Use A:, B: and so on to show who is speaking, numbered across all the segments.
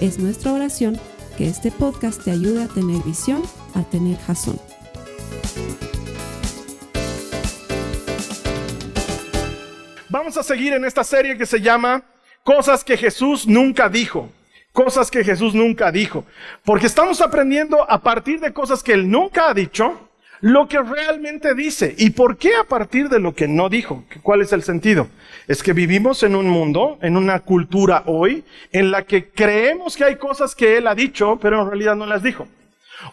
A: Es nuestra oración que este podcast te ayude a tener visión, a tener jazón.
B: Vamos a seguir en esta serie que se llama Cosas que Jesús nunca dijo. Cosas que Jesús nunca dijo. Porque estamos aprendiendo a partir de cosas que Él nunca ha dicho, lo que realmente dice. ¿Y por qué a partir de lo que no dijo? ¿Cuál es el sentido? Es que vivimos en un mundo, en una cultura hoy, en la que creemos que hay cosas que Él ha dicho, pero en realidad no las dijo.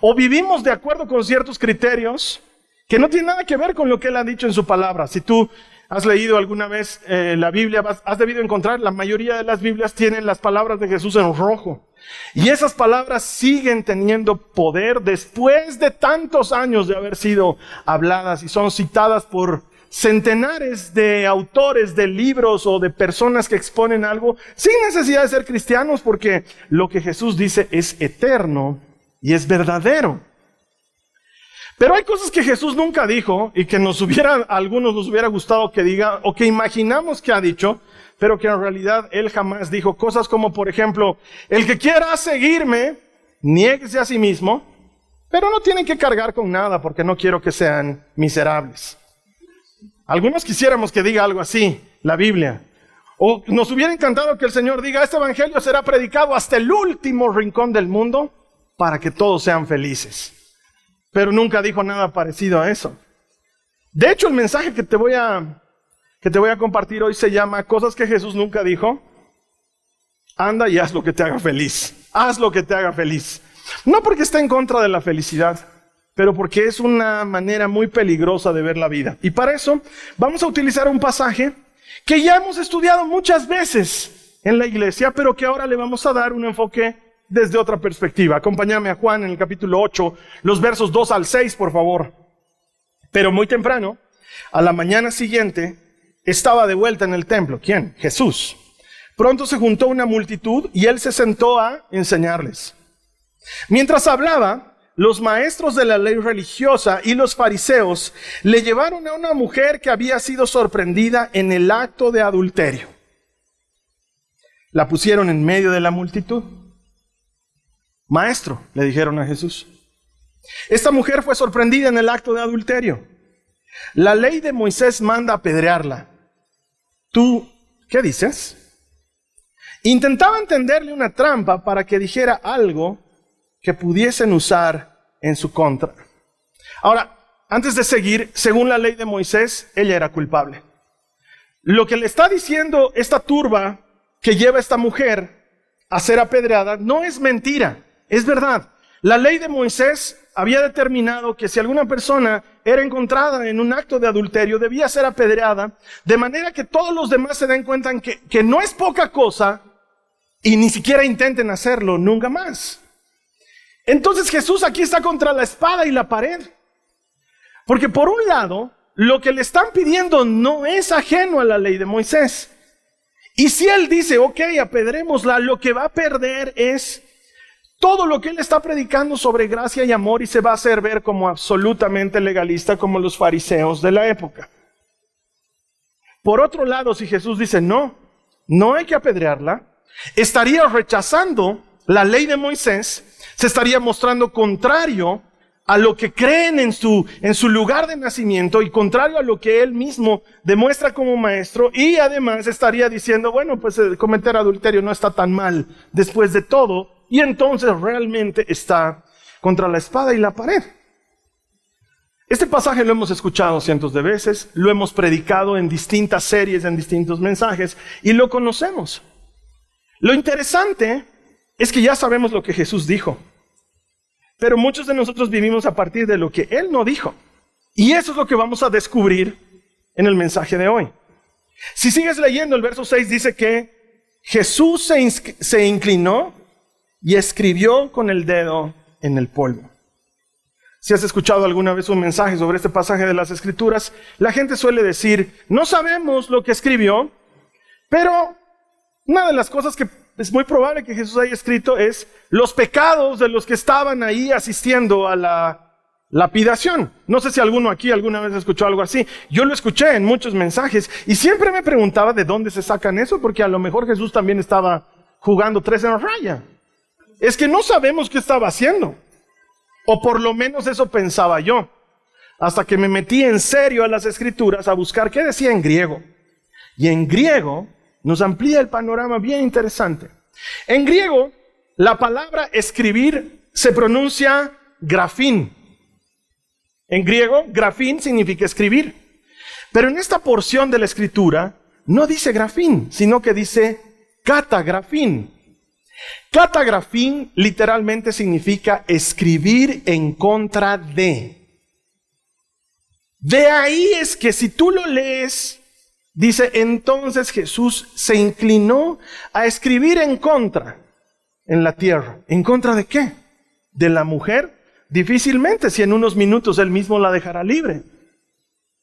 B: O vivimos de acuerdo con ciertos criterios que no tienen nada que ver con lo que Él ha dicho en su palabra. Si tú has leído alguna vez eh, la Biblia, has debido encontrar, la mayoría de las Biblias tienen las palabras de Jesús en rojo. Y esas palabras siguen teniendo poder después de tantos años de haber sido habladas y son citadas por centenares de autores de libros o de personas que exponen algo sin necesidad de ser cristianos porque lo que Jesús dice es eterno y es verdadero. Pero hay cosas que Jesús nunca dijo y que nos hubiera, algunos nos hubiera gustado que diga o que imaginamos que ha dicho, pero que en realidad él jamás dijo cosas como, por ejemplo, el que quiera seguirme, nieguese a sí mismo, pero no tienen que cargar con nada porque no quiero que sean miserables. Algunos quisiéramos que diga algo así, la Biblia. O nos hubiera encantado que el Señor diga, este Evangelio será predicado hasta el último rincón del mundo para que todos sean felices. Pero nunca dijo nada parecido a eso. De hecho, el mensaje que te voy a que te voy a compartir hoy se llama Cosas que Jesús nunca dijo. Anda y haz lo que te haga feliz. Haz lo que te haga feliz. No porque esté en contra de la felicidad, pero porque es una manera muy peligrosa de ver la vida. Y para eso vamos a utilizar un pasaje que ya hemos estudiado muchas veces en la iglesia, pero que ahora le vamos a dar un enfoque desde otra perspectiva. Acompáñame a Juan en el capítulo 8, los versos 2 al 6, por favor. Pero muy temprano, a la mañana siguiente, estaba de vuelta en el templo. ¿Quién? Jesús. Pronto se juntó una multitud y él se sentó a enseñarles. Mientras hablaba, los maestros de la ley religiosa y los fariseos le llevaron a una mujer que había sido sorprendida en el acto de adulterio. La pusieron en medio de la multitud. Maestro, le dijeron a Jesús, esta mujer fue sorprendida en el acto de adulterio. La ley de Moisés manda apedrearla. ¿Tú qué dices? Intentaba entenderle una trampa para que dijera algo que pudiesen usar en su contra. Ahora, antes de seguir, según la ley de Moisés, ella era culpable. Lo que le está diciendo esta turba que lleva a esta mujer a ser apedreada no es mentira, es verdad. La ley de Moisés había determinado que si alguna persona era encontrada en un acto de adulterio, debía ser apedreada, de manera que todos los demás se den cuenta que, que no es poca cosa y ni siquiera intenten hacerlo nunca más. Entonces Jesús aquí está contra la espada y la pared. Porque por un lado, lo que le están pidiendo no es ajeno a la ley de Moisés. Y si él dice, ok, apedrémosla, lo que va a perder es todo lo que él está predicando sobre gracia y amor y se va a hacer ver como absolutamente legalista como los fariseos de la época. Por otro lado, si Jesús dice no, no hay que apedrearla, estaría rechazando la ley de Moisés, se estaría mostrando contrario a lo que creen en su, en su lugar de nacimiento y contrario a lo que él mismo demuestra como maestro y además estaría diciendo, bueno, pues eh, cometer adulterio no está tan mal después de todo, y entonces realmente está contra la espada y la pared. Este pasaje lo hemos escuchado cientos de veces, lo hemos predicado en distintas series, en distintos mensajes, y lo conocemos. Lo interesante es que ya sabemos lo que Jesús dijo, pero muchos de nosotros vivimos a partir de lo que Él no dijo. Y eso es lo que vamos a descubrir en el mensaje de hoy. Si sigues leyendo, el verso 6 dice que Jesús se, se inclinó y escribió con el dedo en el polvo. Si has escuchado alguna vez un mensaje sobre este pasaje de las Escrituras, la gente suele decir, no sabemos lo que escribió, pero una de las cosas que es muy probable que Jesús haya escrito es los pecados de los que estaban ahí asistiendo a la lapidación. No sé si alguno aquí alguna vez escuchó algo así. Yo lo escuché en muchos mensajes y siempre me preguntaba de dónde se sacan eso, porque a lo mejor Jesús también estaba jugando tres en la raya. Es que no sabemos qué estaba haciendo. O por lo menos eso pensaba yo. Hasta que me metí en serio a las escrituras a buscar qué decía en griego. Y en griego nos amplía el panorama bien interesante. En griego, la palabra escribir se pronuncia grafín. En griego, grafín significa escribir. Pero en esta porción de la escritura no dice grafín, sino que dice catagrafín. Catagrafín literalmente significa escribir en contra de. De ahí es que si tú lo lees Dice, entonces Jesús se inclinó a escribir en contra en la tierra. ¿En contra de qué? ¿De la mujer? Difícilmente, si en unos minutos él mismo la dejará libre.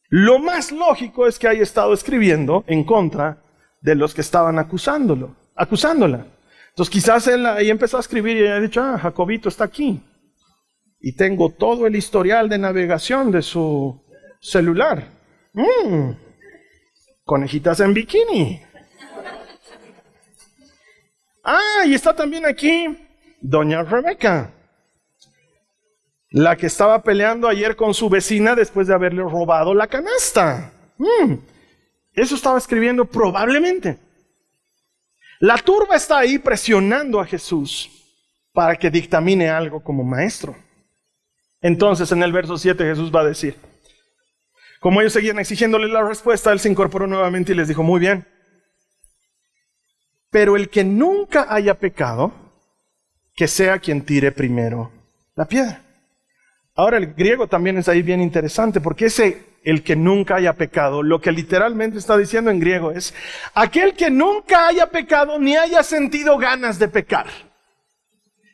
B: Lo más lógico es que haya estado escribiendo en contra de los que estaban acusándolo, acusándola. Entonces quizás él ahí empezó a escribir y haya dicho, ah, Jacobito está aquí. Y tengo todo el historial de navegación de su celular. Mm conejitas en bikini. Ah, y está también aquí doña Rebeca, la que estaba peleando ayer con su vecina después de haberle robado la canasta. Mm, eso estaba escribiendo probablemente. La turba está ahí presionando a Jesús para que dictamine algo como maestro. Entonces en el verso 7 Jesús va a decir, como ellos seguían exigiéndole la respuesta, él se incorporó nuevamente y les dijo, muy bien, pero el que nunca haya pecado, que sea quien tire primero la piedra. Ahora el griego también es ahí bien interesante, porque ese el que nunca haya pecado, lo que literalmente está diciendo en griego es, aquel que nunca haya pecado ni haya sentido ganas de pecar.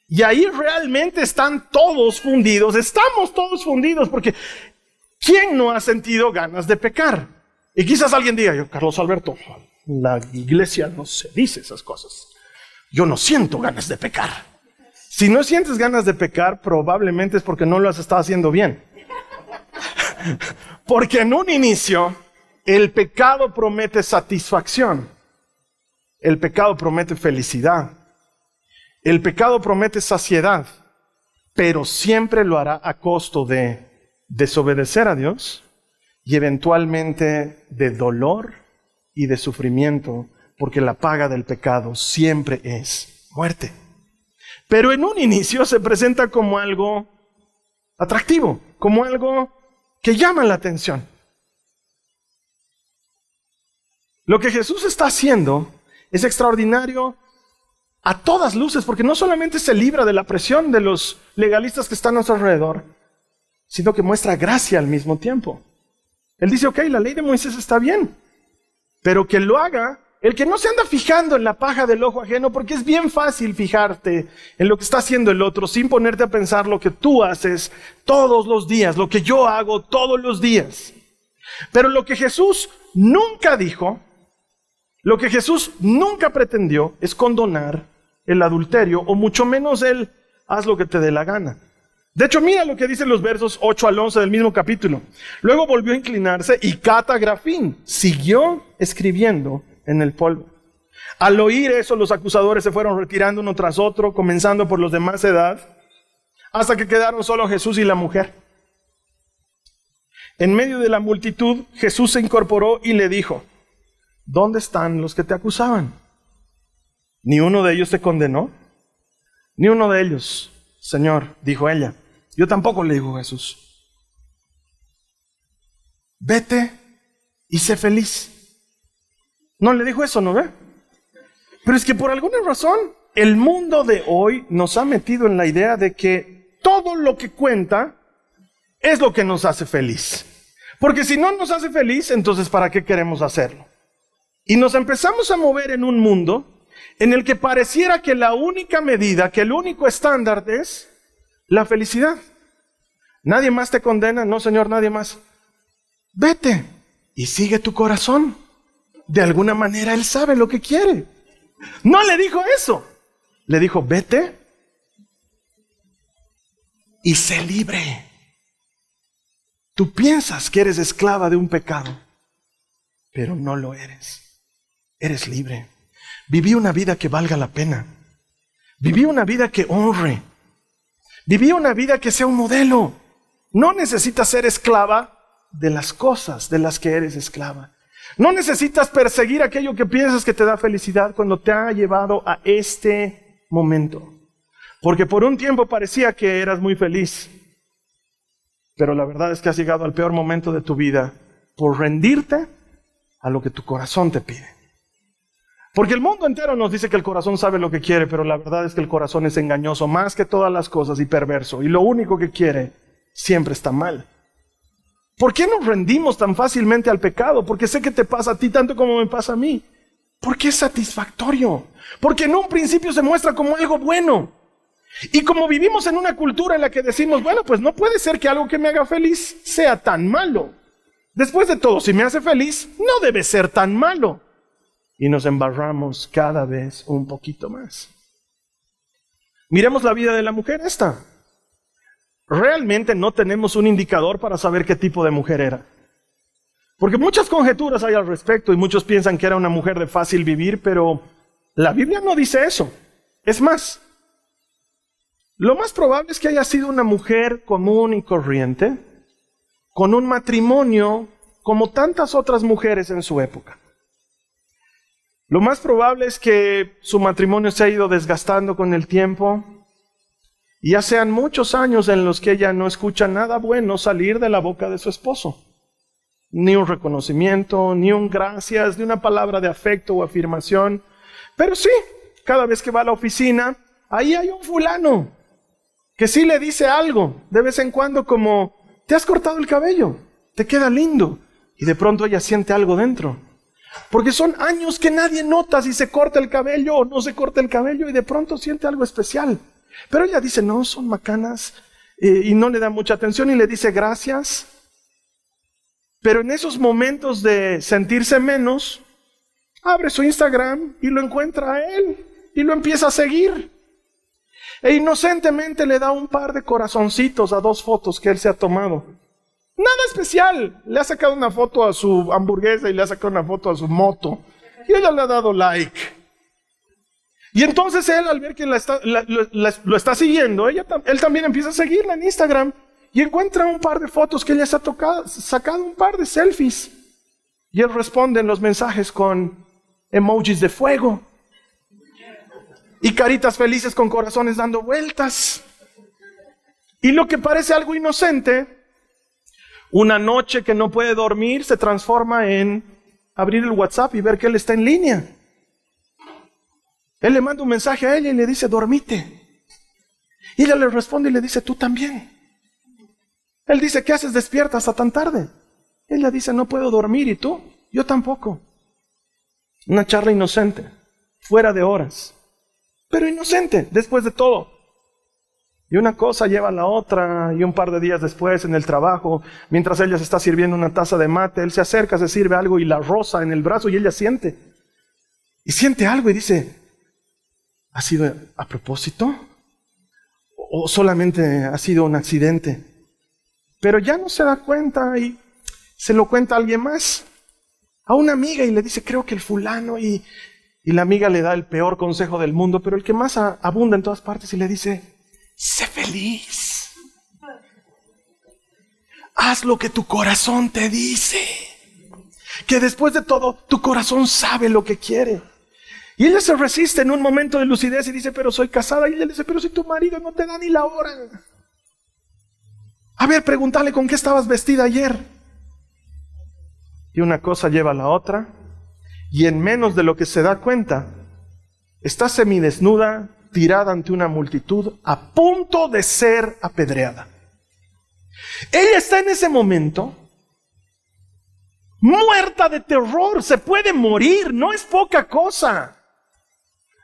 B: Y ahí realmente están todos fundidos, estamos todos fundidos, porque ¿Quién no ha sentido ganas de pecar? Y quizás alguien diga, yo, Carlos Alberto, la iglesia no se dice esas cosas. Yo no siento ganas de pecar. Si no sientes ganas de pecar, probablemente es porque no lo has estado haciendo bien. Porque en un inicio, el pecado promete satisfacción. El pecado promete felicidad. El pecado promete saciedad. Pero siempre lo hará a costo de desobedecer a Dios y eventualmente de dolor y de sufrimiento, porque la paga del pecado siempre es muerte. Pero en un inicio se presenta como algo atractivo, como algo que llama la atención. Lo que Jesús está haciendo es extraordinario a todas luces, porque no solamente se libra de la presión de los legalistas que están a su alrededor, sino que muestra gracia al mismo tiempo. Él dice, ok, la ley de Moisés está bien, pero que lo haga el que no se anda fijando en la paja del ojo ajeno, porque es bien fácil fijarte en lo que está haciendo el otro sin ponerte a pensar lo que tú haces todos los días, lo que yo hago todos los días. Pero lo que Jesús nunca dijo, lo que Jesús nunca pretendió es condonar el adulterio, o mucho menos el haz lo que te dé la gana. De hecho, mira lo que dicen los versos 8 al 11 del mismo capítulo. Luego volvió a inclinarse y Catagrafín siguió escribiendo en el polvo. Al oír eso, los acusadores se fueron retirando uno tras otro, comenzando por los de más edad, hasta que quedaron solo Jesús y la mujer. En medio de la multitud, Jesús se incorporó y le dijo, ¿dónde están los que te acusaban? ¿Ni uno de ellos te condenó? Ni uno de ellos, Señor, dijo ella. Yo tampoco le digo Jesús. Vete y sé feliz. No le dijo eso, ¿no ve? Pero es que por alguna razón el mundo de hoy nos ha metido en la idea de que todo lo que cuenta es lo que nos hace feliz. Porque si no nos hace feliz, entonces ¿para qué queremos hacerlo? Y nos empezamos a mover en un mundo en el que pareciera que la única medida, que el único estándar es la felicidad. Nadie más te condena, no Señor, nadie más. Vete y sigue tu corazón. De alguna manera Él sabe lo que quiere. No le dijo eso. Le dijo, vete y sé libre. Tú piensas que eres esclava de un pecado, pero no lo eres. Eres libre. Viví una vida que valga la pena. Viví una vida que honre. Viví una vida que sea un modelo. No necesitas ser esclava de las cosas de las que eres esclava. No necesitas perseguir aquello que piensas que te da felicidad cuando te ha llevado a este momento. Porque por un tiempo parecía que eras muy feliz, pero la verdad es que has llegado al peor momento de tu vida por rendirte a lo que tu corazón te pide. Porque el mundo entero nos dice que el corazón sabe lo que quiere, pero la verdad es que el corazón es engañoso más que todas las cosas y perverso. Y lo único que quiere siempre está mal. ¿Por qué nos rendimos tan fácilmente al pecado? Porque sé que te pasa a ti tanto como me pasa a mí. Porque es satisfactorio. Porque en un principio se muestra como algo bueno. Y como vivimos en una cultura en la que decimos, bueno, pues no puede ser que algo que me haga feliz sea tan malo. Después de todo, si me hace feliz, no debe ser tan malo y nos embarramos cada vez un poquito más. Miremos la vida de la mujer esta. Realmente no tenemos un indicador para saber qué tipo de mujer era. Porque muchas conjeturas hay al respecto y muchos piensan que era una mujer de fácil vivir, pero la Biblia no dice eso. Es más, lo más probable es que haya sido una mujer común y corriente, con un matrimonio como tantas otras mujeres en su época. Lo más probable es que su matrimonio se ha ido desgastando con el tiempo ya sean muchos años en los que ella no escucha nada bueno salir de la boca de su esposo. Ni un reconocimiento, ni un gracias, ni una palabra de afecto o afirmación. Pero sí, cada vez que va a la oficina, ahí hay un fulano que sí le dice algo de vez en cuando como, te has cortado el cabello, te queda lindo. Y de pronto ella siente algo dentro. Porque son años que nadie nota si se corta el cabello o no se corta el cabello y de pronto siente algo especial. Pero ella dice, no, son macanas eh, y no le da mucha atención y le dice gracias. Pero en esos momentos de sentirse menos, abre su Instagram y lo encuentra a él y lo empieza a seguir. E inocentemente le da un par de corazoncitos a dos fotos que él se ha tomado. Nada especial. Le ha sacado una foto a su hamburguesa y le ha sacado una foto a su moto. Y ella le ha dado like. Y entonces él, al ver que lo está siguiendo, ella, él también empieza a seguirla en Instagram y encuentra un par de fotos que ella se ha tocado, sacado un par de selfies. Y él responde en los mensajes con emojis de fuego y caritas felices con corazones dando vueltas. Y lo que parece algo inocente una noche que no puede dormir se transforma en abrir el WhatsApp y ver que él está en línea. Él le manda un mensaje a ella y le dice, dormite. Y ella le responde y le dice, tú también. Él dice, ¿qué haces despierta hasta tan tarde? Ella dice, no puedo dormir. ¿Y tú? Yo tampoco. Una charla inocente, fuera de horas, pero inocente, después de todo. Y una cosa lleva a la otra, y un par de días después en el trabajo, mientras ella se está sirviendo una taza de mate, él se acerca, se sirve algo y la rosa en el brazo y ella siente. Y siente algo y dice, ¿ha sido a propósito? ¿O solamente ha sido un accidente? Pero ya no se da cuenta y se lo cuenta a alguien más, a una amiga y le dice, creo que el fulano y, y la amiga le da el peor consejo del mundo, pero el que más abunda en todas partes y le dice, sé feliz. Haz lo que tu corazón te dice. Que después de todo, tu corazón sabe lo que quiere. Y ella se resiste en un momento de lucidez y dice, pero soy casada. Y ella le dice, pero si tu marido no te da ni la hora. A ver, pregúntale con qué estabas vestida ayer. Y una cosa lleva a la otra. Y en menos de lo que se da cuenta, está semidesnuda, tirada ante una multitud a punto de ser apedreada. Ella está en ese momento muerta de terror, se puede morir, no es poca cosa.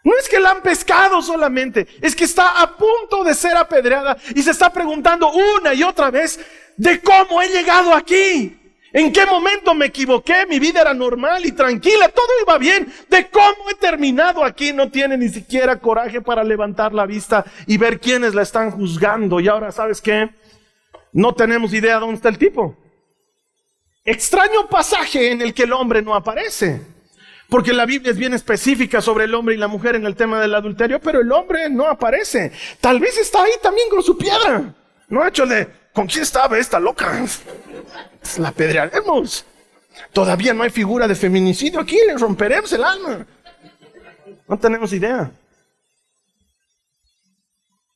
B: No es que la han pescado solamente, es que está a punto de ser apedreada y se está preguntando una y otra vez de cómo he llegado aquí. ¿En qué momento me equivoqué? Mi vida era normal y tranquila, todo iba bien. ¿De cómo he terminado aquí? No tiene ni siquiera coraje para levantar la vista y ver quiénes la están juzgando. Y ahora, ¿sabes qué? No tenemos idea dónde está el tipo. Extraño pasaje en el que el hombre no aparece. Porque la Biblia es bien específica sobre el hombre y la mujer en el tema del adulterio, pero el hombre no aparece. Tal vez está ahí también con su piedra. No hecho de, ¿con quién estaba esta loca? La pedrearemos. Todavía no hay figura de feminicidio aquí, le romperemos el alma. No tenemos idea.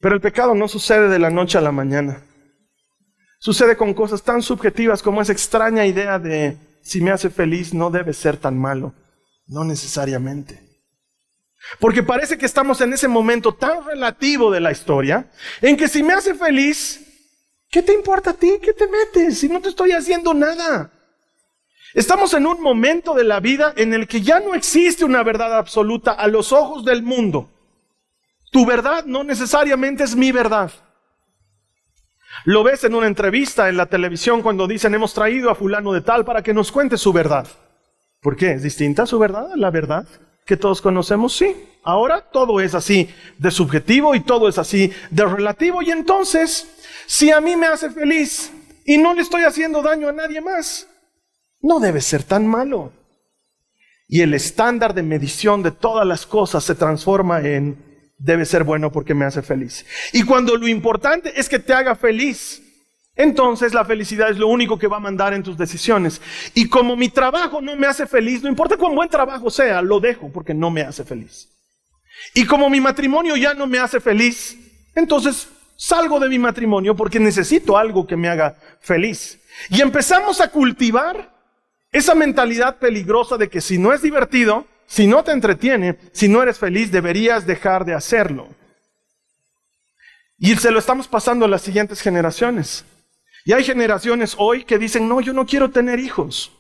B: Pero el pecado no sucede de la noche a la mañana. Sucede con cosas tan subjetivas como esa extraña idea de si me hace feliz no debe ser tan malo. No necesariamente. Porque parece que estamos en ese momento tan relativo de la historia en que si me hace feliz, ¿qué te importa a ti? ¿Qué te metes si no te estoy haciendo nada? Estamos en un momento de la vida en el que ya no existe una verdad absoluta a los ojos del mundo. Tu verdad no necesariamente es mi verdad. Lo ves en una entrevista en la televisión cuando dicen hemos traído a fulano de tal para que nos cuente su verdad. ¿Por qué? ¿Es distinta su verdad la verdad que todos conocemos? Sí. Ahora todo es así de subjetivo y todo es así de relativo. Y entonces, si a mí me hace feliz y no le estoy haciendo daño a nadie más, no debe ser tan malo. Y el estándar de medición de todas las cosas se transforma en debe ser bueno porque me hace feliz. Y cuando lo importante es que te haga feliz, entonces la felicidad es lo único que va a mandar en tus decisiones. Y como mi trabajo no me hace feliz, no importa cuán buen trabajo sea, lo dejo porque no me hace feliz. Y como mi matrimonio ya no me hace feliz, entonces salgo de mi matrimonio porque necesito algo que me haga feliz. Y empezamos a cultivar esa mentalidad peligrosa de que si no es divertido, si no te entretiene, si no eres feliz, deberías dejar de hacerlo. Y se lo estamos pasando a las siguientes generaciones. Y hay generaciones hoy que dicen, no, yo no quiero tener hijos,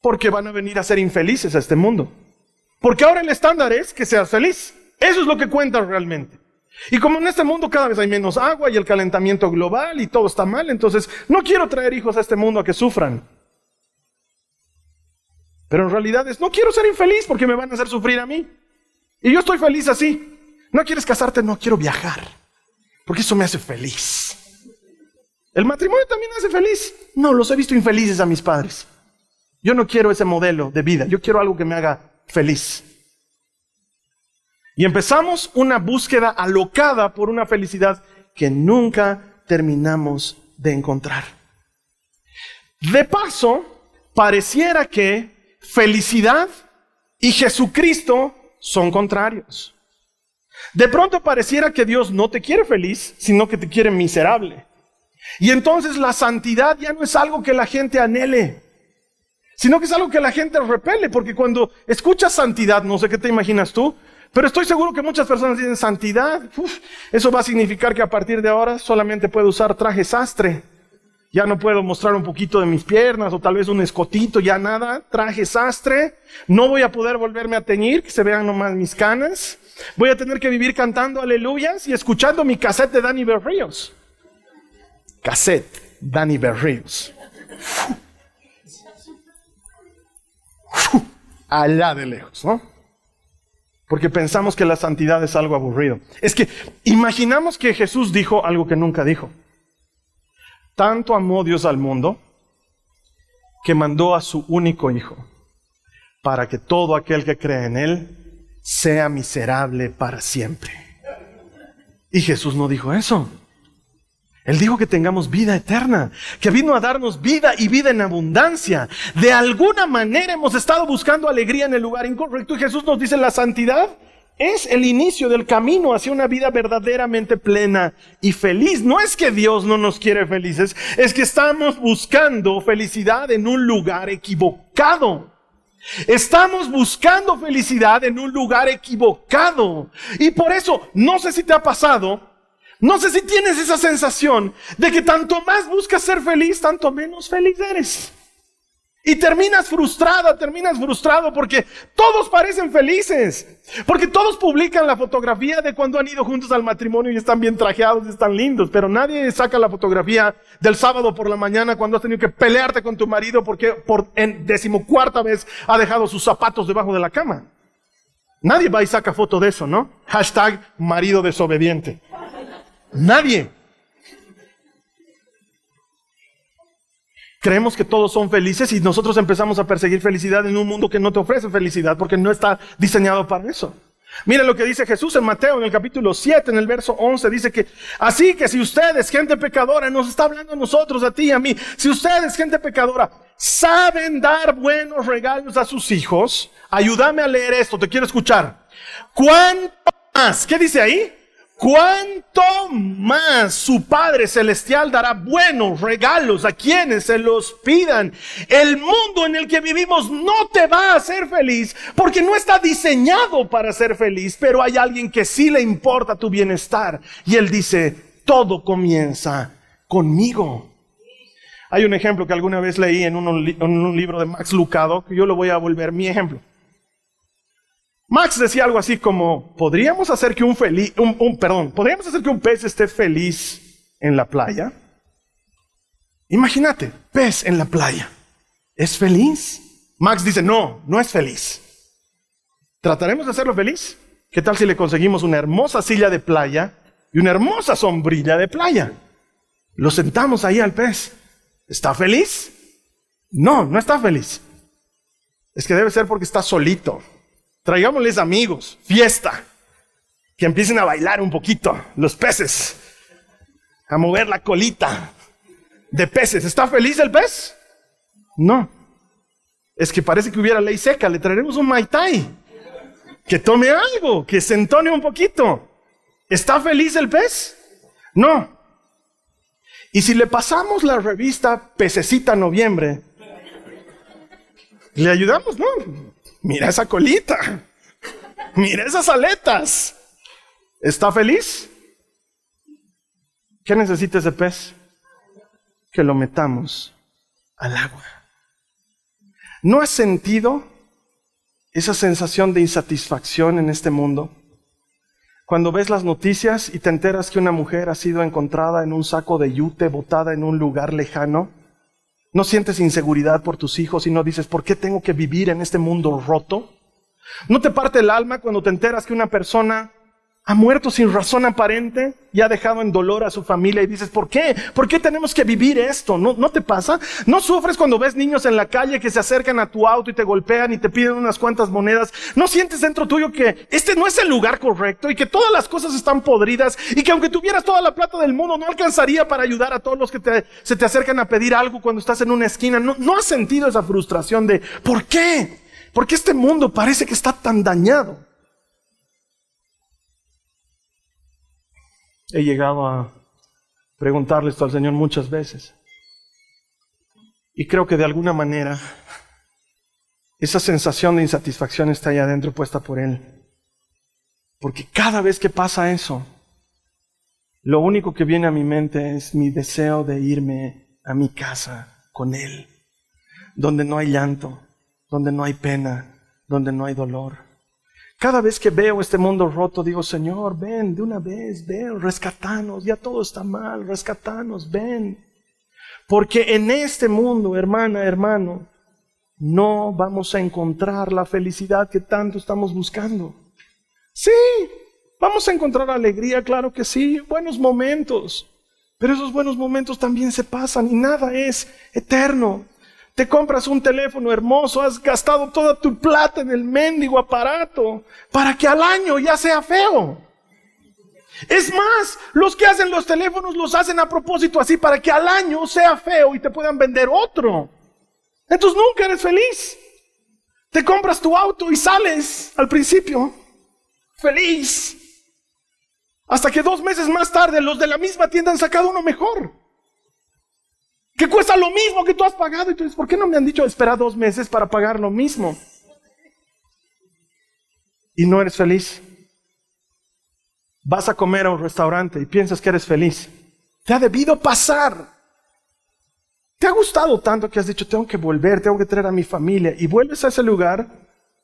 B: porque van a venir a ser infelices a este mundo. Porque ahora el estándar es que seas feliz. Eso es lo que cuenta realmente. Y como en este mundo cada vez hay menos agua y el calentamiento global y todo está mal, entonces no quiero traer hijos a este mundo a que sufran. Pero en realidad es, no quiero ser infeliz porque me van a hacer sufrir a mí. Y yo estoy feliz así. ¿No quieres casarte? No, quiero viajar. Porque eso me hace feliz. ¿El matrimonio también hace feliz? No, los he visto infelices a mis padres. Yo no quiero ese modelo de vida. Yo quiero algo que me haga feliz. Y empezamos una búsqueda alocada por una felicidad que nunca terminamos de encontrar. De paso, pareciera que felicidad y Jesucristo son contrarios. De pronto pareciera que Dios no te quiere feliz, sino que te quiere miserable. Y entonces la santidad ya no es algo que la gente anhele, sino que es algo que la gente repele, porque cuando escuchas santidad, no sé qué te imaginas tú, pero estoy seguro que muchas personas dicen santidad, eso va a significar que a partir de ahora solamente puedo usar traje sastre. Ya no puedo mostrar un poquito de mis piernas o tal vez un escotito, ya nada, traje sastre. No voy a poder volverme a teñir, que se vean nomás mis canas. Voy a tener que vivir cantando aleluyas y escuchando mi cassette de Danny Berríos. Cassette, Danny Berríos. Allá de lejos, ¿no? Porque pensamos que la santidad es algo aburrido. Es que imaginamos que Jesús dijo algo que nunca dijo. Tanto amó Dios al mundo que mandó a su único Hijo para que todo aquel que cree en Él sea miserable para siempre. Y Jesús no dijo eso. Él dijo que tengamos vida eterna, que vino a darnos vida y vida en abundancia. De alguna manera hemos estado buscando alegría en el lugar incorrecto y Jesús nos dice la santidad es el inicio del camino hacia una vida verdaderamente plena y feliz. No es que Dios no nos quiere felices, es que estamos buscando felicidad en un lugar equivocado. Estamos buscando felicidad en un lugar equivocado. Y por eso, no sé si te ha pasado, no sé si tienes esa sensación de que tanto más buscas ser feliz, tanto menos feliz eres. Y terminas frustrada, terminas frustrado porque todos parecen felices. Porque todos publican la fotografía de cuando han ido juntos al matrimonio y están bien trajeados y están lindos. Pero nadie saca la fotografía del sábado por la mañana cuando has tenido que pelearte con tu marido porque por en decimocuarta vez ha dejado sus zapatos debajo de la cama. Nadie va y saca foto de eso, ¿no? Hashtag marido desobediente. Nadie. Creemos que todos son felices y nosotros empezamos a perseguir felicidad en un mundo que no te ofrece felicidad porque no está diseñado para eso. Mira lo que dice Jesús en Mateo en el capítulo 7, en el verso 11, dice que así que si ustedes, gente pecadora, nos está hablando a nosotros, a ti, a mí, si ustedes, gente pecadora, saben dar buenos regalos a sus hijos, ayúdame a leer esto, te quiero escuchar. ¿Cuánto más? ¿Qué dice ahí? ¿Cuánto más su Padre Celestial dará buenos regalos a quienes se los pidan? El mundo en el que vivimos no te va a hacer feliz porque no está diseñado para ser feliz, pero hay alguien que sí le importa tu bienestar. Y él dice, todo comienza conmigo. Hay un ejemplo que alguna vez leí en un, en un libro de Max Lucado, que yo lo voy a volver mi ejemplo. Max decía algo así como, ¿podríamos hacer que un feliz, un, perdón, ¿podríamos hacer que un pez esté feliz en la playa? Imagínate, pez en la playa. ¿Es feliz? Max dice, no, no es feliz. ¿Trataremos de hacerlo feliz? ¿Qué tal si le conseguimos una hermosa silla de playa y una hermosa sombrilla de playa? Lo sentamos ahí al pez. ¿Está feliz? No, no está feliz. Es que debe ser porque está solito. Traigámosles amigos, fiesta, que empiecen a bailar un poquito, los peces, a mover la colita de peces. ¿Está feliz el pez? No. Es que parece que hubiera ley seca, le traeremos un maitai, que tome algo, que se entone un poquito. ¿Está feliz el pez? No. Y si le pasamos la revista Pececita Noviembre, le ayudamos, ¿no? Mira esa colita. Mira esas aletas. ¿Está feliz? ¿Qué necesita ese pez? Que lo metamos al agua. ¿No has sentido esa sensación de insatisfacción en este mundo? Cuando ves las noticias y te enteras que una mujer ha sido encontrada en un saco de yute botada en un lugar lejano, no sientes inseguridad por tus hijos y no dices, ¿por qué tengo que vivir en este mundo roto? ¿No te parte el alma cuando te enteras que una persona ha muerto sin razón aparente y ha dejado en dolor a su familia y dices, ¿por qué? ¿Por qué tenemos que vivir esto? ¿No, ¿No te pasa? ¿No sufres cuando ves niños en la calle que se acercan a tu auto y te golpean y te piden unas cuantas monedas? ¿No sientes dentro tuyo que este no es el lugar correcto y que todas las cosas están podridas y que aunque tuvieras toda la plata del mundo no alcanzaría para ayudar a todos los que se te acercan a pedir algo cuando estás en una esquina? ¿No, ¿No has sentido esa frustración de, ¿por qué? ¿Por qué este mundo parece que está tan dañado? He llegado a preguntarle esto al Señor muchas veces. Y creo que de alguna manera esa sensación de insatisfacción está ahí adentro puesta por Él. Porque cada vez que pasa eso, lo único que viene a mi mente es mi deseo de irme a mi casa con Él, donde no hay llanto, donde no hay pena, donde no hay dolor. Cada vez que veo este mundo roto, digo, Señor, ven de una vez, ven, rescatanos, ya todo está mal, rescatanos, ven. Porque en este mundo, hermana, hermano, no vamos a encontrar la felicidad que tanto estamos buscando. Sí, vamos a encontrar alegría, claro que sí, buenos momentos, pero esos buenos momentos también se pasan y nada es eterno. Te compras un teléfono hermoso, has gastado toda tu plata en el mendigo aparato para que al año ya sea feo. Es más, los que hacen los teléfonos los hacen a propósito así para que al año sea feo y te puedan vender otro. Entonces nunca eres feliz. Te compras tu auto y sales al principio feliz. Hasta que dos meses más tarde los de la misma tienda han sacado uno mejor que cuesta lo mismo que tú has pagado. Y tú dices, ¿por qué no me han dicho esperar dos meses para pagar lo mismo? Y no eres feliz. Vas a comer a un restaurante y piensas que eres feliz. Te ha debido pasar te ha gustado tanto que has dicho, tengo que volver, tengo que traer a mi familia, y vuelves a ese lugar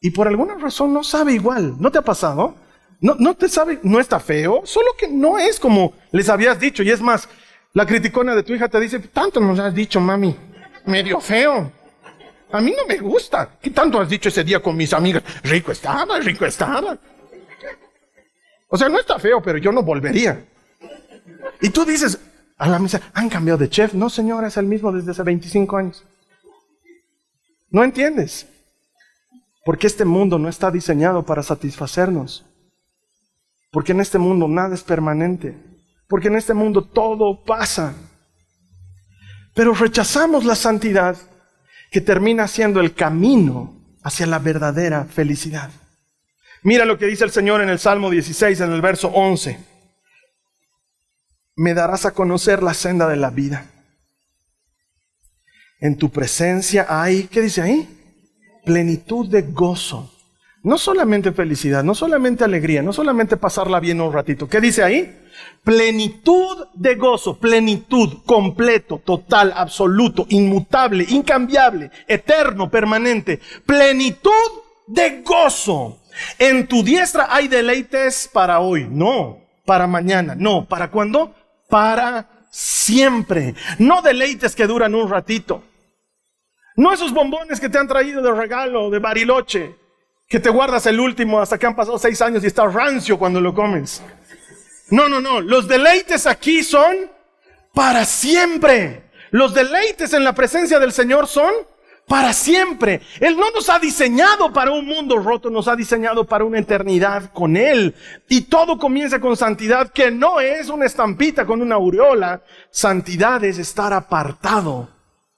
B: y por alguna razón no sabe igual. ¿No te ha pasado? No, no te sabe, no está feo, solo que no es como les habías dicho. Y es más, la criticona de tu hija te dice, tanto nos has dicho, mami, medio feo. A mí no me gusta. ¿Qué tanto has dicho ese día con mis amigas? Rico estaba, rico estaba. O sea, no está feo, pero yo no volvería. Y tú dices, a la misa, ¿han cambiado de chef? No, señora, es el mismo desde hace 25 años. No entiendes. Porque este mundo no está diseñado para satisfacernos. Porque en este mundo nada es permanente. Porque en este mundo todo pasa. Pero rechazamos la santidad que termina siendo el camino hacia la verdadera felicidad. Mira lo que dice el Señor en el Salmo 16, en el verso 11. Me darás a conocer la senda de la vida. En tu presencia hay, ¿qué dice ahí? Plenitud de gozo. No solamente felicidad, no solamente alegría, no solamente pasarla bien un ratito. ¿Qué dice ahí? Plenitud de gozo, plenitud, completo, total, absoluto, inmutable, incambiable, eterno, permanente. Plenitud de gozo. En tu diestra hay deleites para hoy, no, para mañana, no, ¿para cuándo? Para siempre. No deleites que duran un ratito. No esos bombones que te han traído de regalo, de bariloche, que te guardas el último hasta que han pasado seis años y está rancio cuando lo comes. No, no, no. Los deleites aquí son para siempre. Los deleites en la presencia del Señor son para siempre. Él no nos ha diseñado para un mundo roto, nos ha diseñado para una eternidad con Él. Y todo comienza con santidad, que no es una estampita con una aureola. Santidad es estar apartado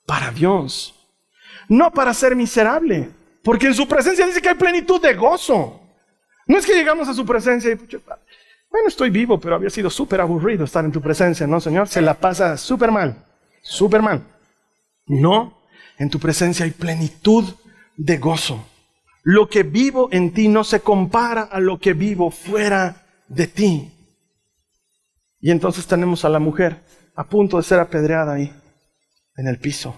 B: para Dios no para ser miserable, porque en su presencia dice que hay plenitud de gozo. No es que llegamos a su presencia y, bueno, estoy vivo, pero había sido súper aburrido estar en tu presencia, ¿no, Señor? Se la pasa súper mal, súper mal. No, en tu presencia hay plenitud de gozo. Lo que vivo en ti no se compara a lo que vivo fuera de ti. Y entonces tenemos a la mujer a punto de ser apedreada ahí, en el piso.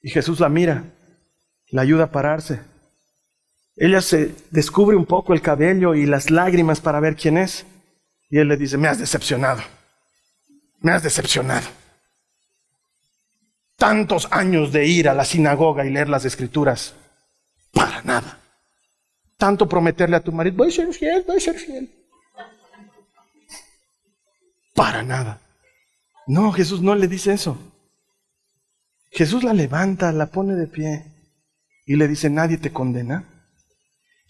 B: Y Jesús la mira, la ayuda a pararse. Ella se descubre un poco el cabello y las lágrimas para ver quién es. Y él le dice, me has decepcionado. Me has decepcionado. Tantos años de ir a la sinagoga y leer las escrituras. Para nada. Tanto prometerle a tu marido, voy a ser fiel, voy a ser fiel. Para nada. No, Jesús no le dice eso. Jesús la levanta, la pone de pie y le dice, nadie te condena.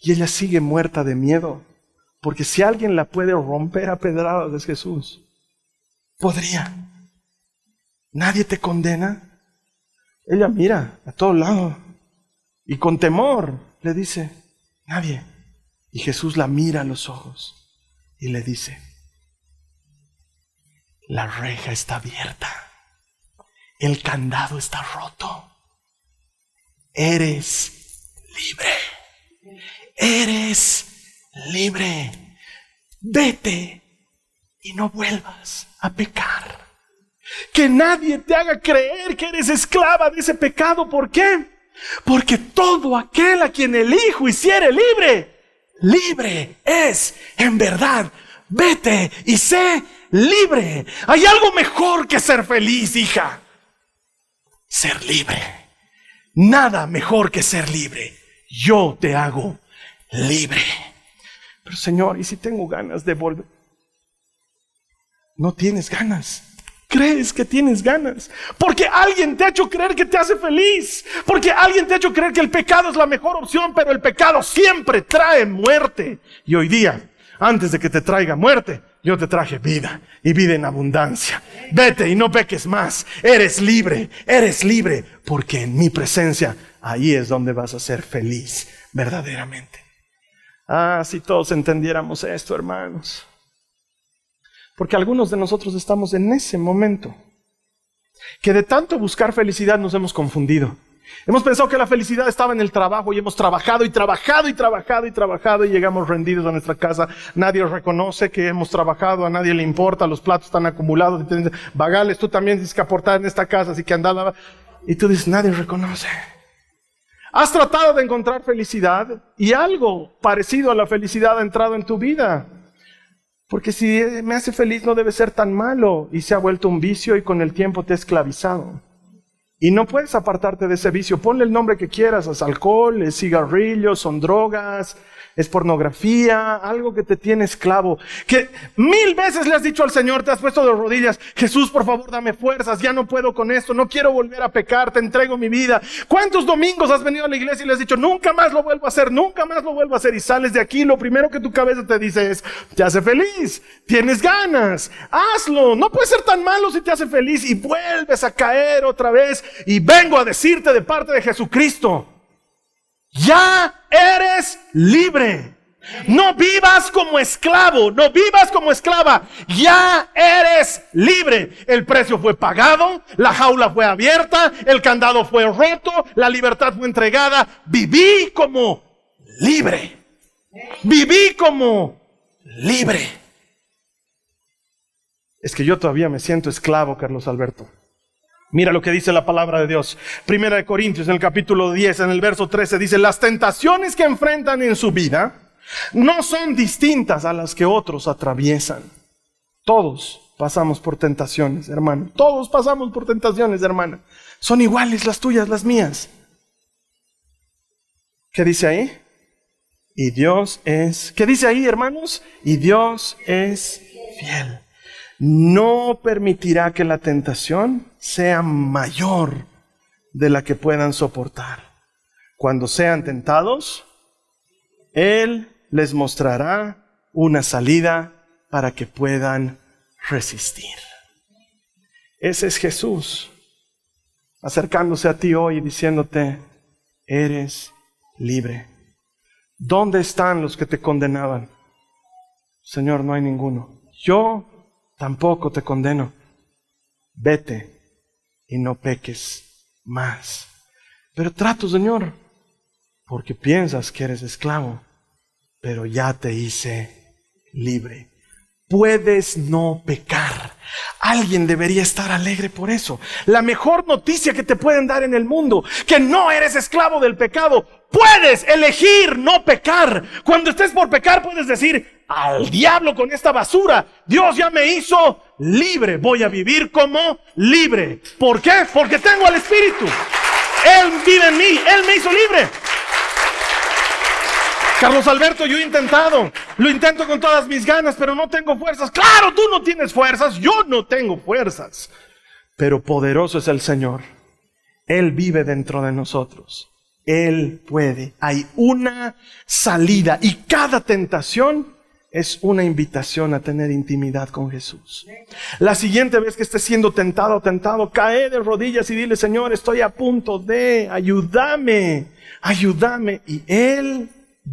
B: Y ella sigue muerta de miedo, porque si alguien la puede romper a pedradas es Jesús. Podría. Nadie te condena. Ella mira a todo lado y con temor le dice, nadie. Y Jesús la mira a los ojos y le dice, la reja está abierta el candado está roto. Eres libre. Eres libre. Vete y no vuelvas a pecar. Que nadie te haga creer que eres esclava de ese pecado. ¿Por qué? Porque todo aquel a quien el Hijo hiciere libre, libre es en verdad. Vete y sé libre. Hay algo mejor que ser feliz, hija ser libre. Nada mejor que ser libre. Yo te hago libre. Pero Señor, ¿y si tengo ganas de volver? No tienes ganas. Crees que tienes ganas. Porque alguien te ha hecho creer que te hace feliz. Porque alguien te ha hecho creer que el pecado es la mejor opción, pero el pecado siempre trae muerte. Y hoy día, antes de que te traiga muerte, yo te traje vida y vida en abundancia. Vete y no peques más. Eres libre, eres libre, porque en mi presencia ahí es donde vas a ser feliz verdaderamente. Ah, si todos entendiéramos esto, hermanos. Porque algunos de nosotros estamos en ese momento que de tanto buscar felicidad nos hemos confundido. Hemos pensado que la felicidad estaba en el trabajo y hemos trabajado y trabajado y trabajado y trabajado y llegamos rendidos a nuestra casa. Nadie reconoce que hemos trabajado, a nadie le importa, los platos están acumulados. Vagales, tú también tienes que aportar en esta casa, así que andaba. Y tú dices, nadie reconoce. Has tratado de encontrar felicidad y algo parecido a la felicidad ha entrado en tu vida. Porque si me hace feliz no debe ser tan malo y se ha vuelto un vicio y con el tiempo te ha esclavizado. Y no puedes apartarte de ese vicio. Ponle el nombre que quieras, es alcohol, es cigarrillos, son drogas, es pornografía, algo que te tiene esclavo. Que mil veces le has dicho al Señor, te has puesto de rodillas, Jesús, por favor, dame fuerzas, ya no puedo con esto, no quiero volver a pecar, te entrego mi vida. ¿Cuántos domingos has venido a la iglesia y le has dicho, nunca más lo vuelvo a hacer, nunca más lo vuelvo a hacer? Y sales de aquí, lo primero que tu cabeza te dice es, te hace feliz, tienes ganas, hazlo, no puede ser tan malo si te hace feliz y vuelves a caer otra vez y vengo a decirte de parte de Jesucristo. Ya eres libre. No vivas como esclavo, no vivas como esclava. Ya eres libre. El precio fue pagado, la jaula fue abierta, el candado fue roto, la libertad fue entregada. Viví como libre. Viví como libre. Es que yo todavía me siento esclavo, Carlos Alberto. Mira lo que dice la palabra de Dios. Primera de Corintios, en el capítulo 10, en el verso 13, dice, las tentaciones que enfrentan en su vida no son distintas a las que otros atraviesan. Todos pasamos por tentaciones, hermano. Todos pasamos por tentaciones, hermana. Son iguales las tuyas, las mías. ¿Qué dice ahí? Y Dios es, ¿qué dice ahí, hermanos? Y Dios es fiel no permitirá que la tentación sea mayor de la que puedan soportar. Cuando sean tentados, Él les mostrará una salida para que puedan resistir. Ese es Jesús acercándose a ti hoy y diciéndote, eres libre. ¿Dónde están los que te condenaban? Señor, no hay ninguno. Yo tampoco te condeno. Vete y no peques más. Pero trato, Señor, porque piensas que eres esclavo, pero ya te hice libre. Puedes no pecar. Alguien debería estar alegre por eso. La mejor noticia que te pueden dar en el mundo, que no eres esclavo del pecado. Puedes elegir no pecar. Cuando estés por pecar puedes decir, al diablo con esta basura. Dios ya me hizo libre. Voy a vivir como libre. ¿Por qué? Porque tengo al Espíritu. Él vive en mí. Él me hizo libre. Carlos Alberto, yo he intentado, lo intento con todas mis ganas, pero no tengo fuerzas. Claro, tú no tienes fuerzas, yo no tengo fuerzas. Pero poderoso es el Señor. Él vive dentro de nosotros. Él puede. Hay una salida y cada tentación es una invitación a tener intimidad con Jesús. La siguiente vez que estés siendo tentado o tentado, cae de rodillas y dile, Señor, estoy a punto de, ayúdame, ayúdame. Y Él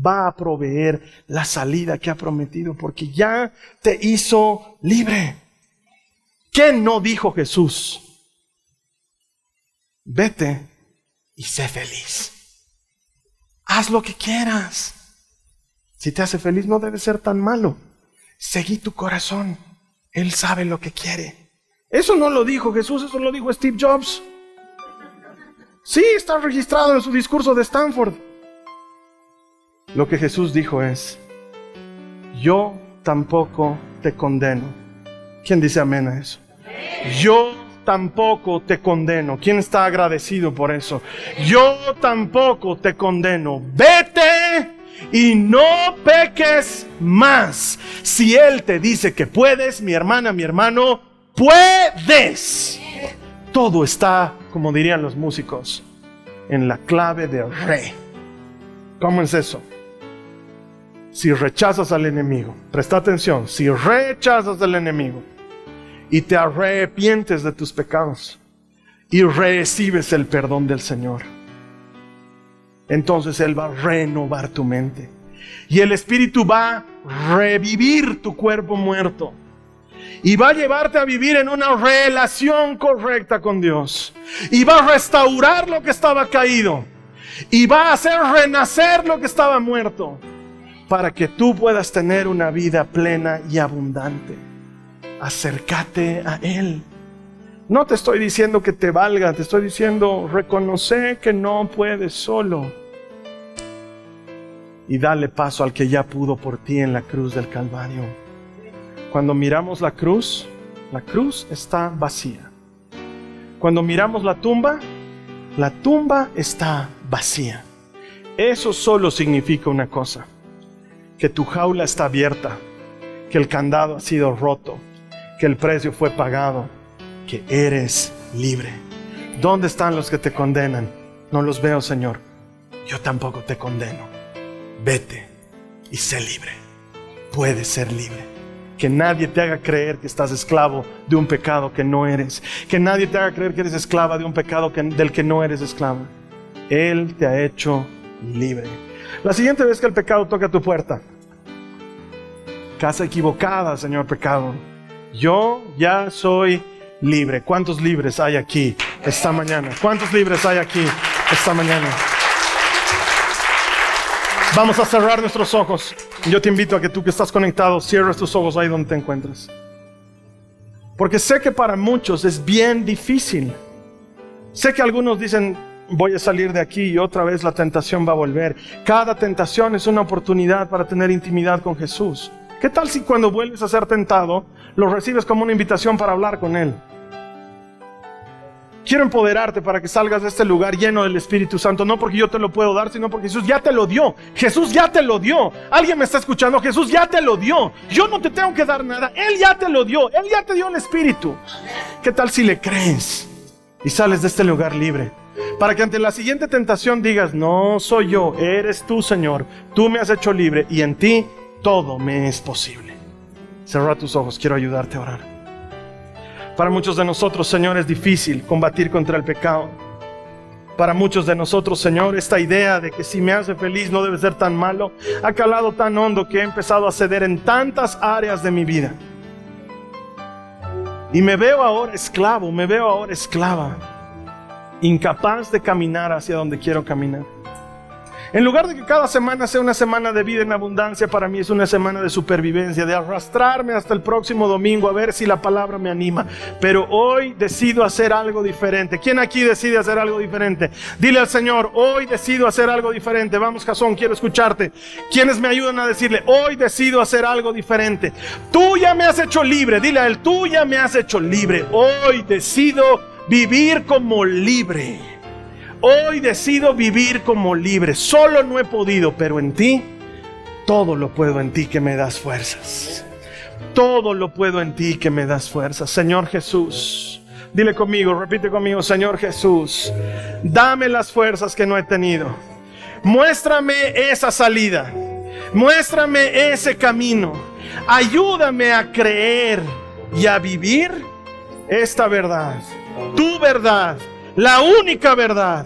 B: va a proveer la salida que ha prometido porque ya te hizo libre. ¿Qué no dijo Jesús? Vete y sé feliz. Haz lo que quieras. Si te hace feliz no debe ser tan malo. Seguí tu corazón. Él sabe lo que quiere. Eso no lo dijo Jesús, eso lo dijo Steve Jobs. Sí, está registrado en su discurso de Stanford. Lo que Jesús dijo es, yo tampoco te condeno. ¿Quién dice amén a eso? Yo tampoco te condeno. ¿Quién está agradecido por eso? Yo tampoco te condeno. Vete y no peques más. Si Él te dice que puedes, mi hermana, mi hermano, puedes. Todo está, como dirían los músicos, en la clave de re. ¿Cómo es eso? Si rechazas al enemigo, presta atención, si rechazas al enemigo y te arrepientes de tus pecados y recibes el perdón del Señor, entonces Él va a renovar tu mente. Y el Espíritu va a revivir tu cuerpo muerto. y va a llevarte a vivir en una relación correcta con Dios. Y va a restaurar lo que estaba caído. Y va a hacer renacer lo que estaba muerto. Para que tú puedas tener una vida plena y abundante. Acércate a Él. No te estoy diciendo que te valga, te estoy diciendo reconoce que no puedes solo. Y dale paso al que ya pudo por ti en la cruz del Calvario. Cuando miramos la cruz, la cruz está vacía. Cuando miramos la tumba, la tumba está vacía. Eso solo significa una cosa, que tu jaula está abierta, que el candado ha sido roto, que el precio fue pagado, que eres libre. ¿Dónde están los que te condenan? No los veo, Señor. Yo tampoco te condeno. Vete y sé libre. Puedes ser libre. Que nadie te haga creer que estás esclavo de un pecado que no eres. Que nadie te haga creer que eres esclava de un pecado del que no eres esclava. Él te ha hecho libre. La siguiente vez que el pecado toca tu puerta, casa equivocada, Señor pecado. Yo ya soy libre. ¿Cuántos libres hay aquí esta mañana? ¿Cuántos libres hay aquí esta mañana? Vamos a cerrar nuestros ojos. Yo te invito a que tú que estás conectado, cierres tus ojos ahí donde te encuentres. Porque sé que para muchos es bien difícil. Sé que algunos dicen, voy a salir de aquí y otra vez la tentación va a volver. Cada tentación es una oportunidad para tener intimidad con Jesús. ¿Qué tal si cuando vuelves a ser tentado, lo recibes como una invitación para hablar con Él? Quiero empoderarte para que salgas de este lugar lleno del Espíritu Santo, no porque yo te lo puedo dar, sino porque Jesús ya te lo dio. Jesús ya te lo dio. Alguien me está escuchando, Jesús ya te lo dio. Yo no te tengo que dar nada, Él ya te lo dio, Él ya te dio el Espíritu. ¿Qué tal si le crees y sales de este lugar libre? Para que ante la siguiente tentación digas, no soy yo, eres tú Señor, tú me has hecho libre y en ti todo me es posible. Cerra tus ojos, quiero ayudarte a orar. Para muchos de nosotros, Señor, es difícil combatir contra el pecado. Para muchos de nosotros, Señor, esta idea de que si me hace feliz no debe ser tan malo, ha calado tan hondo que he empezado a ceder en tantas áreas de mi vida. Y me veo ahora esclavo, me veo ahora esclava, incapaz de caminar hacia donde quiero caminar. En lugar de que cada semana sea una semana de vida en abundancia, para mí es una semana de supervivencia, de arrastrarme hasta el próximo domingo a ver si la palabra me anima. Pero hoy decido hacer algo diferente. ¿Quién aquí decide hacer algo diferente? Dile al Señor, hoy decido hacer algo diferente. Vamos, Jasón, quiero escucharte. ¿Quiénes me ayudan a decirle, hoy decido hacer algo diferente? Tú ya me has hecho libre. Dile a él, tú ya me has hecho libre. Hoy decido vivir como libre. Hoy decido vivir como libre. Solo no he podido, pero en ti, todo lo puedo en ti que me das fuerzas. Todo lo puedo en ti que me das fuerzas. Señor Jesús, dile conmigo, repite conmigo, Señor Jesús, dame las fuerzas que no he tenido. Muéstrame esa salida. Muéstrame ese camino. Ayúdame a creer y a vivir esta verdad. Tu verdad la única verdad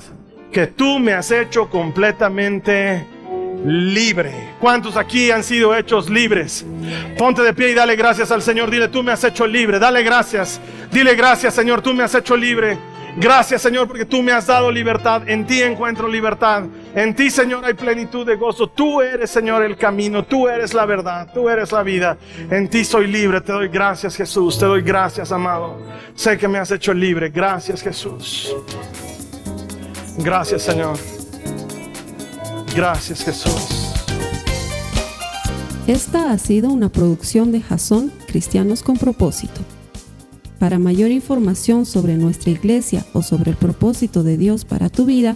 B: que tú me has hecho completamente libre. ¿Cuántos aquí han sido hechos libres? Ponte de pie y dale gracias al Señor. Dile, tú me has hecho libre. Dale gracias. Dile gracias, Señor, tú me has hecho libre. Gracias, Señor, porque tú me has dado libertad. En ti encuentro libertad. En ti, Señor, hay plenitud de gozo. Tú eres, Señor, el camino. Tú eres la verdad. Tú eres la vida. En ti soy libre. Te doy gracias, Jesús. Te doy gracias, amado. Sé que me has hecho libre. Gracias, Jesús. Gracias, Señor. Gracias, Jesús.
A: Esta ha sido una producción de Jason Cristianos con propósito. Para mayor información sobre nuestra iglesia o sobre el propósito de Dios para tu vida,